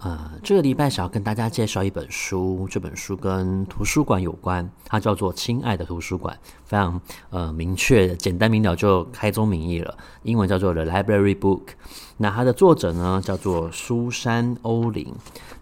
呃，这个礼拜想要跟大家介绍一本书，这本书跟图书馆有关，它叫做《亲爱的图书馆》，非常呃明确、简单明了就开宗明义了。英文叫做《The Library Book》，那它的作者呢叫做苏珊·欧林。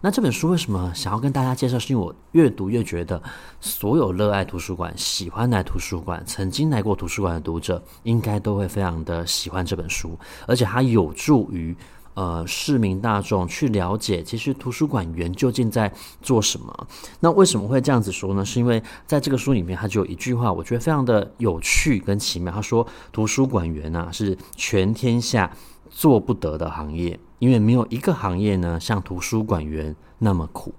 那这本书为什么想要跟大家介绍？是因为我越读越觉得，所有热爱图书馆、喜欢来图书馆、曾经来过图书馆的读者，应该都会非常的喜欢这本书，而且它有助于。呃，市民大众去了解，其实图书馆员究竟在做什么？那为什么会这样子说呢？是因为在这个书里面，他就有一句话，我觉得非常的有趣跟奇妙。他说，图书馆员呢，是全天下做不得的行业，因为没有一个行业呢，像图书馆员那么苦。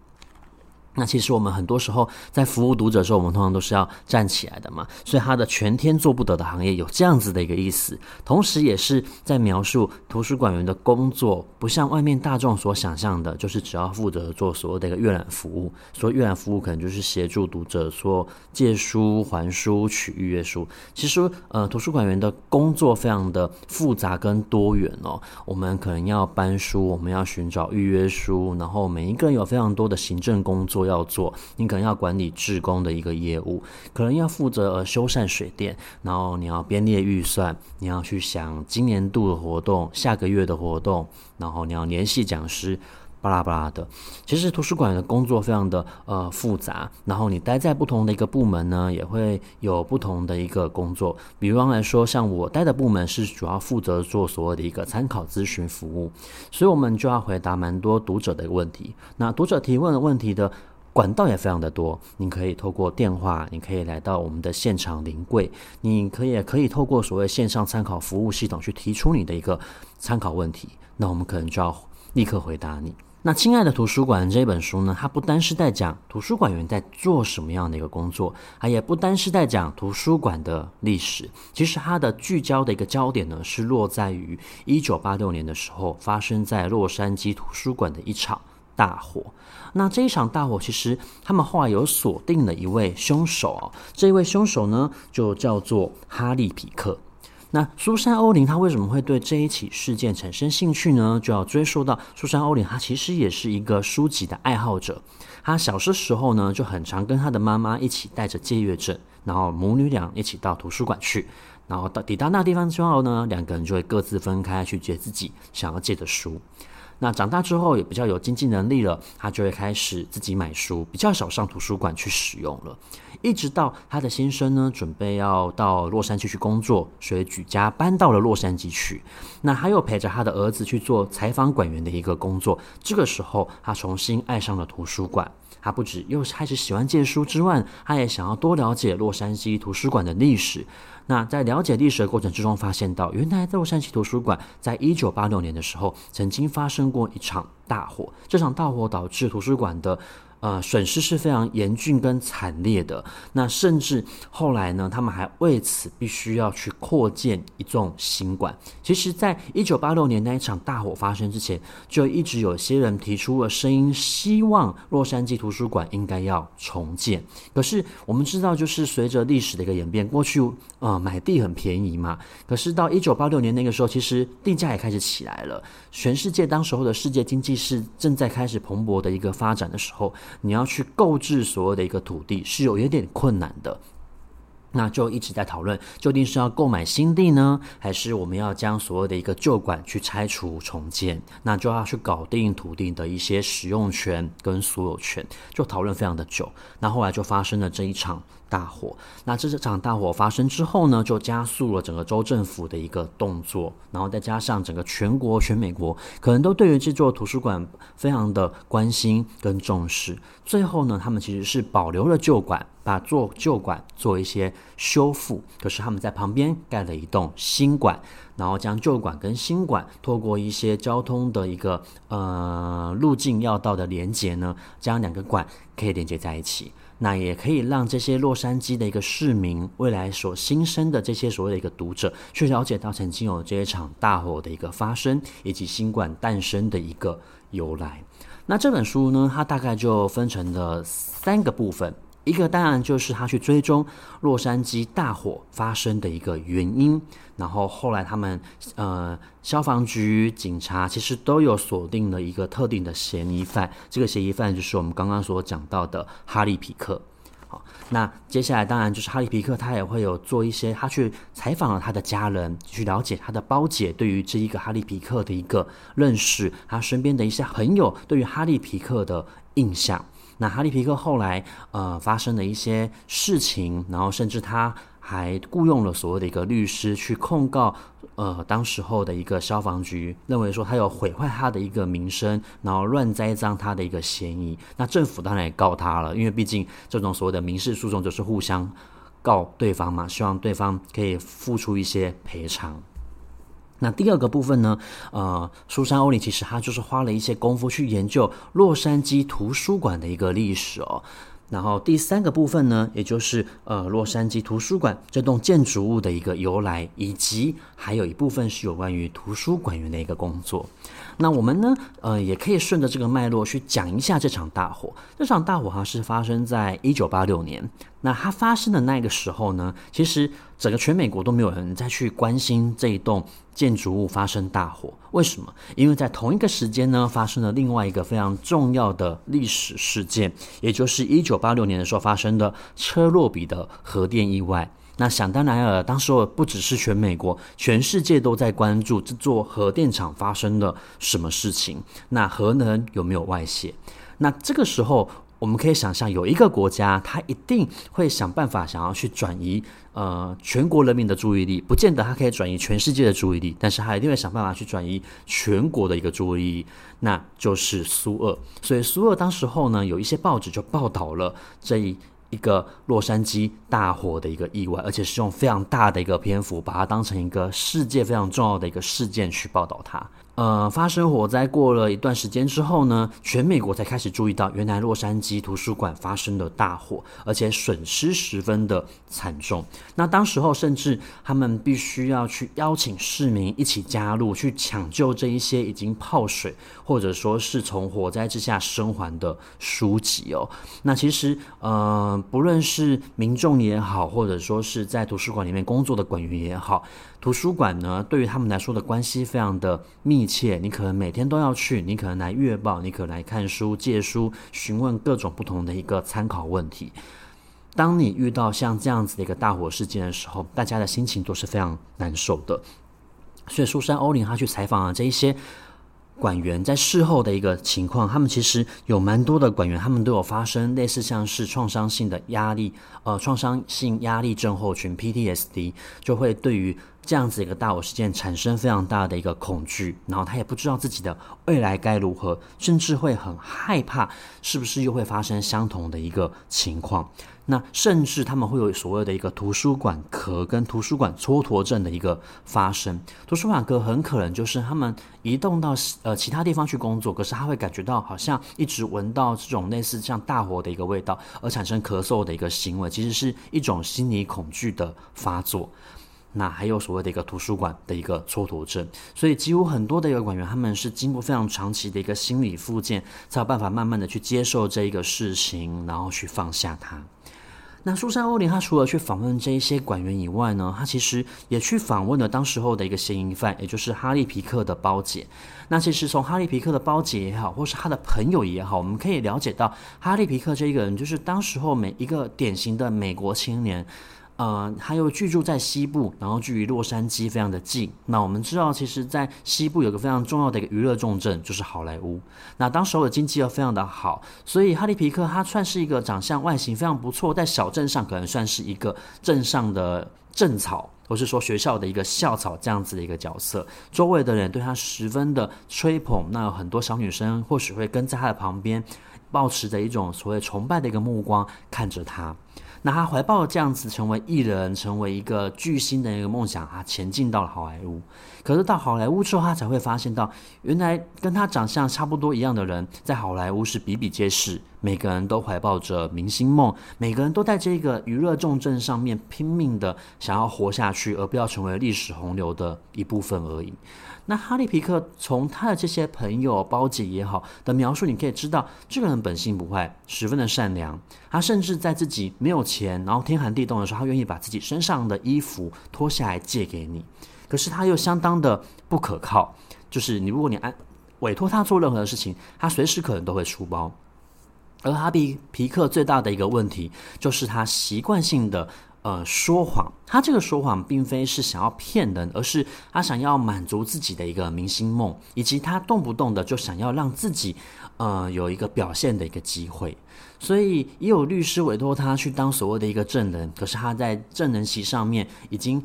那其实我们很多时候在服务读者的时候，我们通常都是要站起来的嘛，所以他的全天做不得的行业有这样子的一个意思，同时也是在描述图书馆员的工作不像外面大众所想象的，就是只要负责做所有的一个阅览服务，所以阅览服务可能就是协助读者说借书、还书、取预约书。其实呃，图书馆员的工作非常的复杂跟多元哦，我们可能要搬书，我们要寻找预约书，然后每一个人有非常多的行政工作。要做，你可能要管理志工的一个业务，可能要负责修缮水电，然后你要编列预算，你要去想今年度的活动、下个月的活动，然后你要联系讲师，巴拉巴拉的。其实图书馆的工作非常的呃复杂，然后你待在不同的一个部门呢，也会有不同的一个工作。比方来说，像我待的部门是主要负责做所谓的一个参考咨询服务，所以我们就要回答蛮多读者的一个问题。那读者提问的问题的。管道也非常的多，你可以透过电话，你可以来到我们的现场临柜，你可以也可以透过所谓线上参考服务系统去提出你的一个参考问题，那我们可能就要立刻回答你。那亲爱的图书馆这本书呢，它不单是在讲图书馆员在做什么样的一个工作，它也不单是在讲图书馆的历史，其实它的聚焦的一个焦点呢，是落在于一九八六年的时候发生在洛杉矶图书馆的一场大火，那这一场大火其实他们后来有锁定了一位凶手哦，这一位凶手呢就叫做哈利·皮克。那苏珊·欧琳她为什么会对这一起事件产生兴趣呢？就要追溯到苏珊·欧琳，她其实也是一个书籍的爱好者。她小的时候呢就很常跟她的妈妈一起带着借阅证，然后母女俩一起到图书馆去，然后到抵达那地方之后呢，两个人就会各自分开去借自己想要借的书。那长大之后也比较有经济能力了，他就会开始自己买书，比较少上图书馆去使用了。一直到他的先生呢，准备要到洛杉矶去工作，所以举家搬到了洛杉矶去。那他又陪着他的儿子去做采访馆员的一个工作。这个时候，他重新爱上了图书馆。他不止又开始喜欢借书之外，他也想要多了解洛杉矶图书馆的历史。那在了解历史的过程之中，发现到原来在洛杉矶图书馆在一九八六年的时候，曾经发生过一场大火。这场大火导致图书馆的。呃，损失是非常严峻跟惨烈的。那甚至后来呢，他们还为此必须要去扩建一栋新馆。其实，在一九八六年那一场大火发生之前，就一直有些人提出了声音，希望洛杉矶图书馆应该要重建。可是我们知道，就是随着历史的一个演变，过去呃买地很便宜嘛。可是到一九八六年那个时候，其实地价也开始起来了。全世界当时候的世界经济是正在开始蓬勃的一个发展的时候。你要去购置所有的一个土地是有一点困难的，那就一直在讨论，究竟是要购买新地呢，还是我们要将所有的一个旧馆去拆除重建？那就要去搞定土地的一些使用权跟所有权，就讨论非常的久。那后来就发生了这一场。大火，那这场大火发生之后呢，就加速了整个州政府的一个动作，然后再加上整个全国、全美国可能都对于这座图书馆非常的关心跟重视。最后呢，他们其实是保留了旧馆，把做旧馆做一些修复，可是他们在旁边盖了一栋新馆，然后将旧馆跟新馆透过一些交通的一个呃路径要道的连接呢，将两个馆可以连接在一起。那也可以让这些洛杉矶的一个市民，未来所新生的这些所谓的一个读者，去了解到曾经有这一场大火的一个发生，以及新馆诞生的一个由来。那这本书呢，它大概就分成了三个部分。一个当然就是他去追踪洛杉矶大火发生的一个原因，然后后来他们呃消防局、警察其实都有锁定了一个特定的嫌疑犯，这个嫌疑犯就是我们刚刚所讲到的哈利皮克。好，那接下来当然就是哈利皮克，他也会有做一些，他去采访了他的家人，去了解他的胞姐对于这一个哈利皮克的一个认识，他身边的一些朋友对于哈利皮克的印象。那哈利皮克后来呃发生了一些事情，然后甚至他还雇佣了所谓的一个律师去控告呃当时候的一个消防局，认为说他有毁坏他的一个名声，然后乱栽赃他的一个嫌疑。那政府当然也告他了，因为毕竟这种所谓的民事诉讼就是互相告对方嘛，希望对方可以付出一些赔偿。那第二个部分呢，呃，苏珊·欧里其实他就是花了一些功夫去研究洛杉矶图书馆的一个历史哦。然后第三个部分呢，也就是呃洛杉矶图书馆这栋建筑物的一个由来，以及还有一部分是有关于图书馆员的一个工作。那我们呢，呃，也可以顺着这个脉络去讲一下这场大火。这场大火哈是发生在一九八六年。那它发生的那个时候呢，其实整个全美国都没有人再去关心这一栋建筑物发生大火。为什么？因为在同一个时间呢，发生了另外一个非常重要的历史事件，也就是一九八六年的时候发生的车诺比的核电意外。那想当然尔，当时候不只是全美国，全世界都在关注这座核电厂发生了什么事情。那核能有没有外泄？那这个时候，我们可以想象，有一个国家，它一定会想办法想要去转移呃全国人民的注意力，不见得它可以转移全世界的注意力，但是它一定会想办法去转移全国的一个注意力，那就是苏俄。所以苏俄当时候呢，有一些报纸就报道了这一。一个洛杉矶大火的一个意外，而且是用非常大的一个篇幅，把它当成一个世界非常重要的一个事件去报道它。呃，发生火灾过了一段时间之后呢，全美国才开始注意到，原来洛杉矶图书馆发生了大火，而且损失十分的惨重。那当时候，甚至他们必须要去邀请市民一起加入，去抢救这一些已经泡水或者说是从火灾之下生还的书籍哦。那其实，呃，不论是民众也好，或者说是在图书馆里面工作的馆员也好。图书馆呢，对于他们来说的关系非常的密切。你可能每天都要去，你可能来阅报，你可能来看书、借书、询问各种不同的一个参考问题。当你遇到像这样子的一个大火事件的时候，大家的心情都是非常难受的。所以，苏珊·欧琳她去采访了这一些。馆员在事后的一个情况，他们其实有蛮多的馆员，他们都有发生类似像是创伤性的压力，呃，创伤性压力症候群 （PTSD），就会对于这样子一个大火事件产生非常大的一个恐惧，然后他也不知道自己的未来该如何，甚至会很害怕，是不是又会发生相同的一个情况。那甚至他们会有所谓的一个图书馆壳跟图书馆蹉跎症的一个发生。图书馆壳很可能就是他们移动到呃其他地方去工作，可是他会感觉到好像一直闻到这种类似像大火的一个味道，而产生咳嗽的一个行为，其实是一种心理恐惧的发作。那还有所谓的一个图书馆的一个蹉跎症，所以几乎很多的一个馆员他们是经过非常长期的一个心理复健，才有办法慢慢的去接受这一个事情，然后去放下它。那苏珊·欧琳，他除了去访问这一些馆员以外呢，他其实也去访问了当时候的一个嫌疑犯，也就是哈利·皮克的胞姐。那其实从哈利·皮克的胞姐也好，或是他的朋友也好，我们可以了解到，哈利·皮克这一个人，就是当时候每一个典型的美国青年。呃，他又居住在西部，然后距离洛杉矶非常的近。那我们知道，其实，在西部有个非常重要的一个娱乐重镇，就是好莱坞。那当时候的经济又非常的好，所以哈利皮克他算是一个长相外形非常不错，在小镇上可能算是一个镇上的镇草，或是说学校的一个校草这样子的一个角色。周围的人对他十分的吹捧，那有很多小女生或许会跟在他的旁边，保持着一种所谓崇拜的一个目光看着他。那他怀抱这样子成为艺人、成为一个巨星的一个梦想，啊前进到了好莱坞。可是到好莱坞之后，他才会发现到，原来跟他长相差不多一样的人，在好莱坞是比比皆是。每个人都怀抱着明星梦，每个人都在这个娱乐重镇上面拼命的想要活下去，而不要成为历史洪流的一部分而已。那哈利皮克从他的这些朋友、包姐也好的描述，你可以知道，这个人本性不坏，十分的善良。他甚至在自己没有钱，然后天寒地冻的时候，他愿意把自己身上的衣服脱下来借给你。可是他又相当的不可靠，就是你如果你按委托他做任何的事情，他随时可能都会出包。而哈比皮克最大的一个问题，就是他习惯性的呃说谎。他这个说谎并非是想要骗人，而是他想要满足自己的一个明星梦，以及他动不动的就想要让自己呃有一个表现的一个机会。所以也有律师委托他去当所谓的一个证人，可是他在证人席上面已经。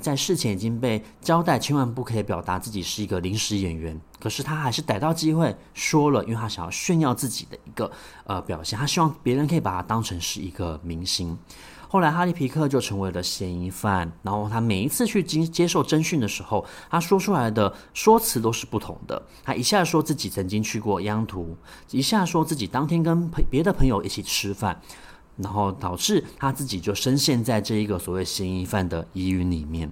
在事前已经被交代，千万不可以表达自己是一个临时演员。可是他还是逮到机会说了，因为他想要炫耀自己的一个呃表现，他希望别人可以把他当成是一个明星。后来哈利皮克就成为了嫌疑犯，然后他每一次去接接受侦讯的时候，他说出来的说辞都是不同的。他一下说自己曾经去过央图，一下说自己当天跟别的朋友一起吃饭。然后导致他自己就深陷在这一个所谓嫌疑犯的疑云里面。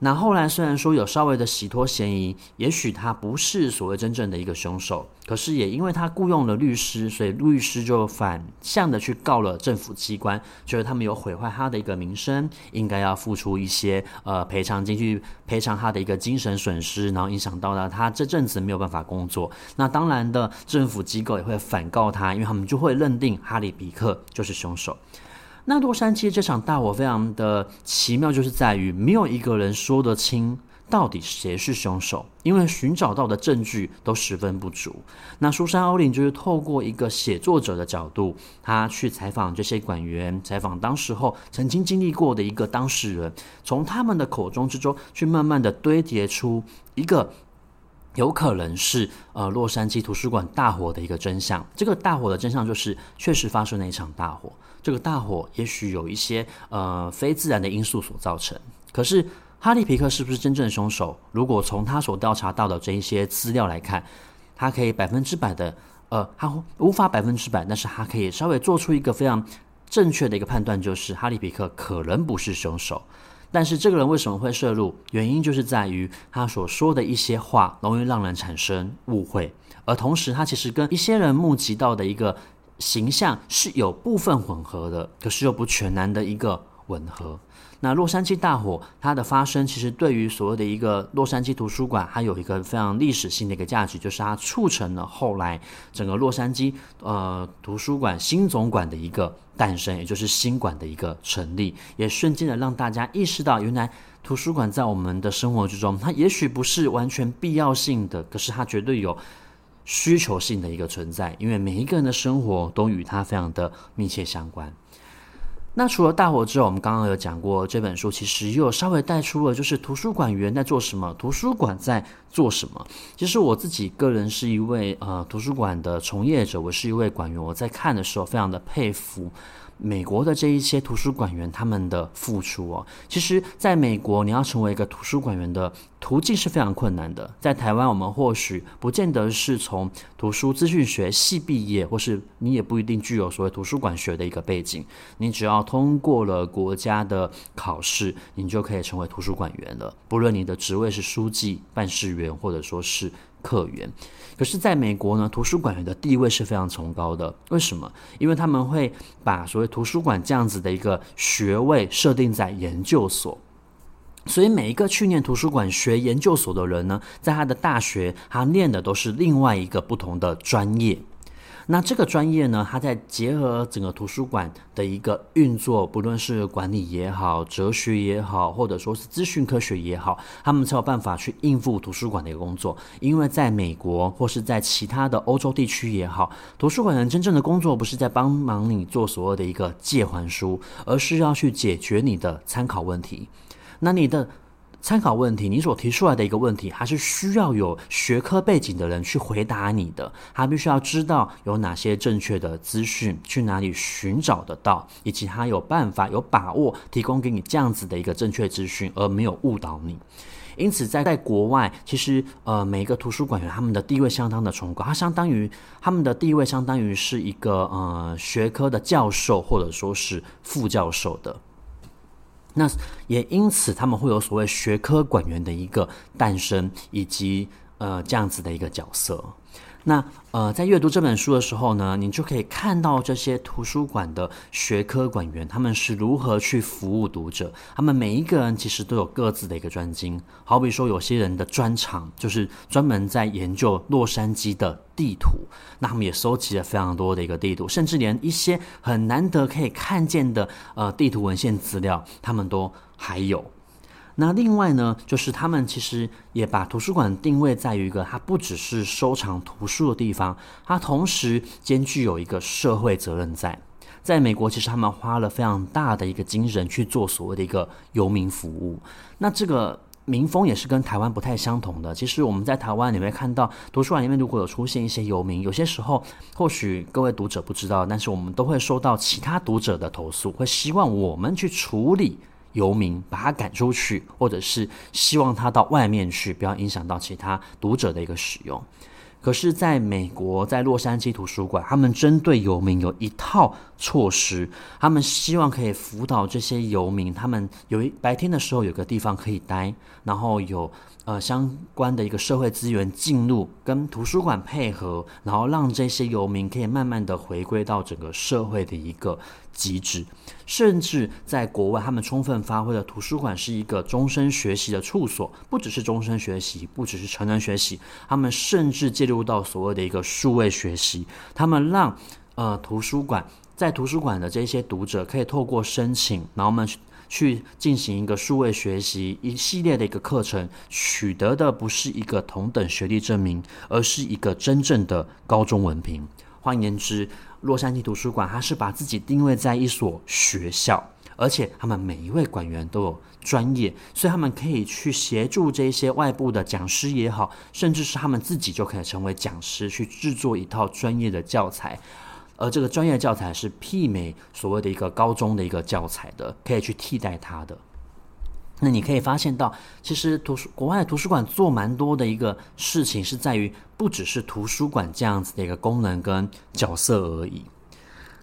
那后来虽然说有稍微的洗脱嫌疑，也许他不是所谓真正的一个凶手，可是也因为他雇佣了律师，所以律师就反向的去告了政府机关，觉得他们有毁坏他的一个名声，应该要付出一些呃赔偿金去赔偿他的一个精神损失，然后影响到了他这阵子没有办法工作。那当然的，政府机构也会反告他，因为他们就会认定哈利比克就是凶手。那洛杉矶这场大火非常的奇妙，就是在于没有一个人说得清到底谁是凶手，因为寻找到的证据都十分不足。那苏珊·欧琳就是透过一个写作者的角度，他去采访这些管员，采访当时候曾经经历过的一个当事人，从他们的口中之中去慢慢的堆叠出一个有可能是呃洛杉矶图书馆大火的一个真相。这个大火的真相就是确实发生了一场大火。这个大火也许有一些呃非自然的因素所造成，可是哈利皮克是不是真正的凶手？如果从他所调查到的这一些资料来看，他可以百分之百的呃，他无法百分之百，但是他可以稍微做出一个非常正确的一个判断，就是哈利皮克可能不是凶手。但是这个人为什么会涉入？原因就是在于他所说的一些话容易让人产生误会，而同时他其实跟一些人目击到的一个。形象是有部分混合的，可是又不全然的一个吻合。那洛杉矶大火它的发生，其实对于所谓的一个洛杉矶图书馆，它有一个非常历史性的一个价值，就是它促成了后来整个洛杉矶呃图书馆新总馆的一个诞生，也就是新馆的一个成立，也瞬间的让大家意识到，原来图书馆在我们的生活之中，它也许不是完全必要性的，可是它绝对有。需求性的一个存在，因为每一个人的生活都与它非常的密切相关。那除了大火之后，我们刚刚有讲过这本书，其实又稍微带出了就是图书馆员在做什么，图书馆在做什么。其实我自己个人是一位呃图书馆的从业者，我是一位馆员，我在看的时候非常的佩服。美国的这一些图书馆员他们的付出哦，其实在美国你要成为一个图书馆员的途径是非常困难的。在台湾，我们或许不见得是从图书资讯学系毕业，或是你也不一定具有所谓图书馆学的一个背景。你只要通过了国家的考试，你就可以成为图书馆员了。不论你的职位是书记、办事员，或者说是客源。可是，在美国呢，图书馆员的地位是非常崇高的。为什么？因为他们会把所谓图书馆这样子的一个学位设定在研究所，所以每一个去念图书馆学研究所的人呢，在他的大学，他念的都是另外一个不同的专业。那这个专业呢，它在结合整个图书馆的一个运作，不论是管理也好、哲学也好，或者说是资讯科学也好，他们才有办法去应付图书馆的一个工作。因为在美国或是在其他的欧洲地区也好，图书馆人真正的工作不是在帮忙你做所谓的一个借还书，而是要去解决你的参考问题。那你的参考问题，你所提出来的一个问题，还是需要有学科背景的人去回答你的。他必须要知道有哪些正确的资讯，去哪里寻找得到，以及他有办法、有把握提供给你这样子的一个正确资讯，而没有误导你。因此在，在在国外，其实呃，每一个图书馆员他们的地位相当的崇高，他相当于他们的地位相当于是一个呃学科的教授或者说是副教授的。那也因此，他们会有所谓学科管员的一个诞生，以及呃这样子的一个角色。那呃，在阅读这本书的时候呢，你就可以看到这些图书馆的学科馆员，他们是如何去服务读者。他们每一个人其实都有各自的一个专精。好比说，有些人的专长就是专门在研究洛杉矶的地图，那他们也收集了非常多的一个地图，甚至连一些很难得可以看见的呃地图文献资料，他们都还有。那另外呢，就是他们其实也把图书馆定位在于一个，它不只是收藏图书的地方，它同时兼具有一个社会责任在。在美国，其实他们花了非常大的一个精神去做所谓的一个游民服务。那这个民风也是跟台湾不太相同的。其实我们在台湾你会看到图书馆里面如果有出现一些游民，有些时候或许各位读者不知道，但是我们都会收到其他读者的投诉，会希望我们去处理。游民把他赶出去，或者是希望他到外面去，不要影响到其他读者的一个使用。可是，在美国，在洛杉矶图书馆，他们针对游民有一套措施，他们希望可以辅导这些游民，他们有一白天的时候有个地方可以待，然后有。呃，相关的一个社会资源进入，跟图书馆配合，然后让这些游民可以慢慢的回归到整个社会的一个机制，甚至在国外，他们充分发挥了图书馆是一个终身学习的处所，不只是终身学习，不只是成人学习，他们甚至介入到所谓的一个数位学习，他们让呃图书馆在图书馆的这些读者可以透过申请，然后我们。去进行一个数位学习一系列的一个课程，取得的不是一个同等学历证明，而是一个真正的高中文凭。换言之，洛杉矶图书馆它是把自己定位在一所学校，而且他们每一位馆员都有专业，所以他们可以去协助这些外部的讲师也好，甚至是他们自己就可以成为讲师，去制作一套专业的教材。而这个专业教材是媲美所谓的一个高中的一个教材的，可以去替代它的。那你可以发现到，其实图书国外图书馆做蛮多的一个事情，是在于不只是图书馆这样子的一个功能跟角色而已。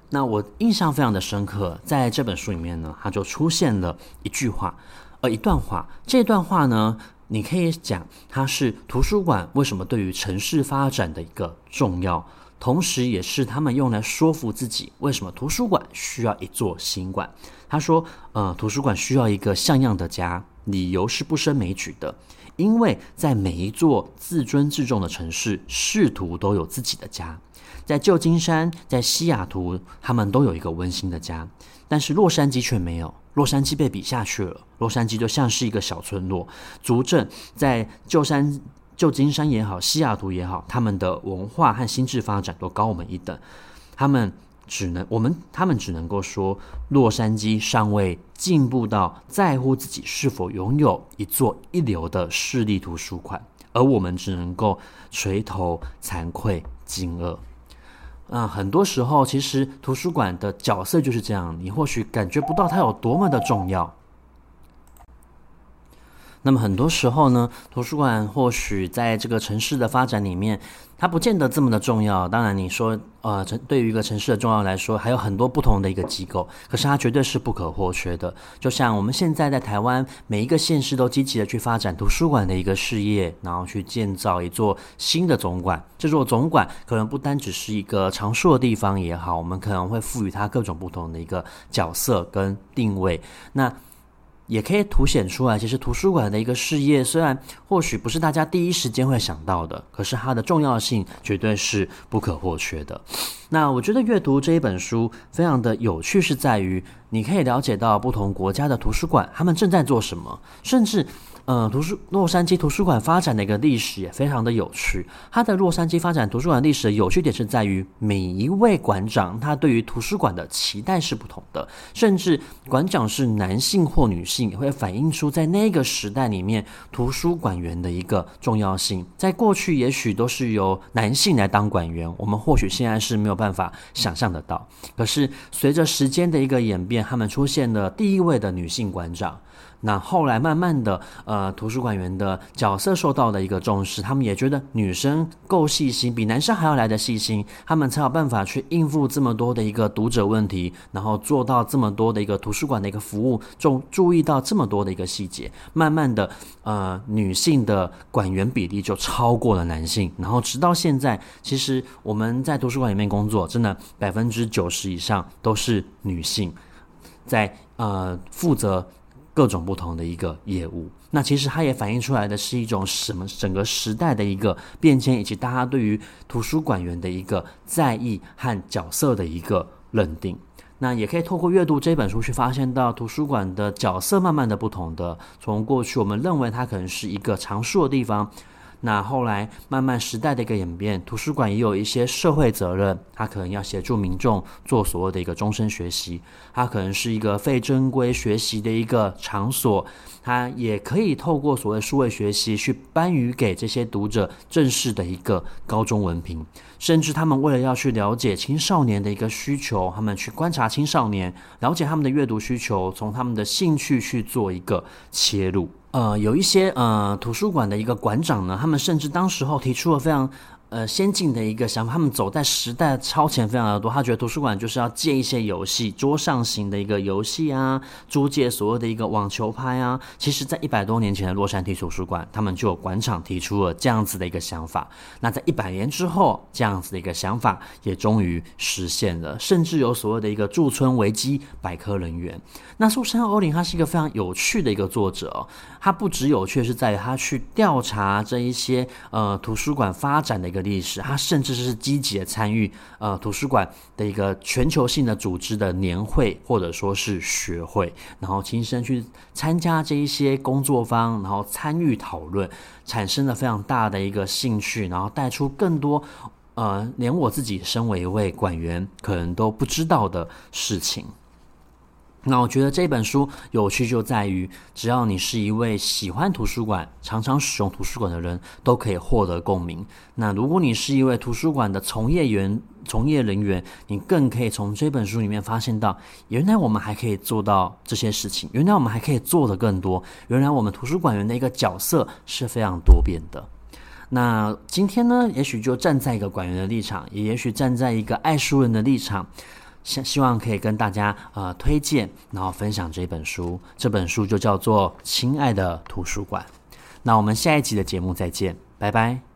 那我印象非常的深刻，在这本书里面呢，它就出现了一句话，呃，一段话。这段话呢，你可以讲它是图书馆为什么对于城市发展的一个重要。同时，也是他们用来说服自己，为什么图书馆需要一座新馆。他说：“呃，图书馆需要一个像样的家，理由是不胜枚举的。因为在每一座自尊自重的城市，视图都有自己的家。在旧金山，在西雅图，他们都有一个温馨的家，但是洛杉矶却没有。洛杉矶被比下去了，洛杉矶就像是一个小村落。足证在旧山。”旧金山也好，西雅图也好，他们的文化和心智发展都高我们一等。他们只能，我们他们只能够说，洛杉矶尚未进步到在乎自己是否拥有一座一流的市立图书馆，而我们只能够垂头惭愧、惊愕。啊，很多时候，其实图书馆的角色就是这样，你或许感觉不到它有多么的重要。那么很多时候呢，图书馆或许在这个城市的发展里面，它不见得这么的重要。当然，你说，呃，城对于一个城市的重要来说，还有很多不同的一个机构，可是它绝对是不可或缺的。就像我们现在在台湾，每一个县市都积极的去发展图书馆的一个事业，然后去建造一座新的总馆。这座总馆可能不单只是一个藏书的地方也好，我们可能会赋予它各种不同的一个角色跟定位。那也可以凸显出来，其实图书馆的一个事业，虽然或许不是大家第一时间会想到的，可是它的重要性绝对是不可或缺的。那我觉得阅读这一本书非常的有趣，是在于你可以了解到不同国家的图书馆他们正在做什么，甚至。呃，图书洛杉矶图书馆发展的一个历史也非常的有趣。它的洛杉矶发展图书馆历史的有趣点是在于，每一位馆长他对于图书馆的期待是不同的，甚至馆长是男性或女性，也会反映出在那个时代里面图书馆员的一个重要性。在过去，也许都是由男性来当馆员，我们或许现在是没有办法想象得到。可是随着时间的一个演变，他们出现了第一位的女性馆长。那后来慢慢的，呃，图书馆员的角色受到了一个重视，他们也觉得女生够细心，比男生还要来得细心，他们才有办法去应付这么多的一个读者问题，然后做到这么多的一个图书馆的一个服务，就注意到这么多的一个细节，慢慢的，呃，女性的馆员比例就超过了男性，然后直到现在，其实我们在图书馆里面工作，真的百分之九十以上都是女性在呃负责。各种不同的一个业务，那其实它也反映出来的是一种什么？整个时代的一个变迁，以及大家对于图书馆员的一个在意和角色的一个认定。那也可以透过阅读这本书去发现到图书馆的角色慢慢的不同的，从过去我们认为它可能是一个藏书的地方。那后来慢慢时代的一个演变，图书馆也有一些社会责任，它可能要协助民众做所谓的一个终身学习，它可能是一个非正规学习的一个场所，它也可以透过所谓数位学习去颁予给这些读者正式的一个高中文凭，甚至他们为了要去了解青少年的一个需求，他们去观察青少年，了解他们的阅读需求，从他们的兴趣去做一个切入。呃，有一些呃图书馆的一个馆长呢，他们甚至当时候提出了非常。呃，先进的一个想法，他们走在时代超前非常的多。他觉得图书馆就是要借一些游戏，桌上型的一个游戏啊，租借所谓的一个网球拍啊。其实，在一百多年前的洛杉矶图书馆，他们就有馆长提出了这样子的一个想法。那在一百年之后，这样子的一个想法也终于实现了，甚至有所谓的一个驻村维基百科人员。那苏珊·欧琳他是一个非常有趣的一个作者，他不只有趣，是在于他去调查这一些呃图书馆发展的一个历史，他甚至是积极的参与呃图书馆的一个全球性的组织的年会或者说是学会，然后亲身去参加这一些工作坊，然后参与讨论，产生了非常大的一个兴趣，然后带出更多呃连我自己身为一位馆员可能都不知道的事情。那我觉得这本书有趣就在于，只要你是一位喜欢图书馆、常常使用图书馆的人，都可以获得共鸣。那如果你是一位图书馆的从业员、从业人员，你更可以从这本书里面发现到，原来我们还可以做到这些事情，原来我们还可以做得更多，原来我们图书馆员的一个角色是非常多变的。那今天呢，也许就站在一个馆员的立场，也也许站在一个爱书人的立场。希希望可以跟大家呃推荐，然后分享这本书。这本书就叫做《亲爱的图书馆》。那我们下一集的节目再见，拜拜。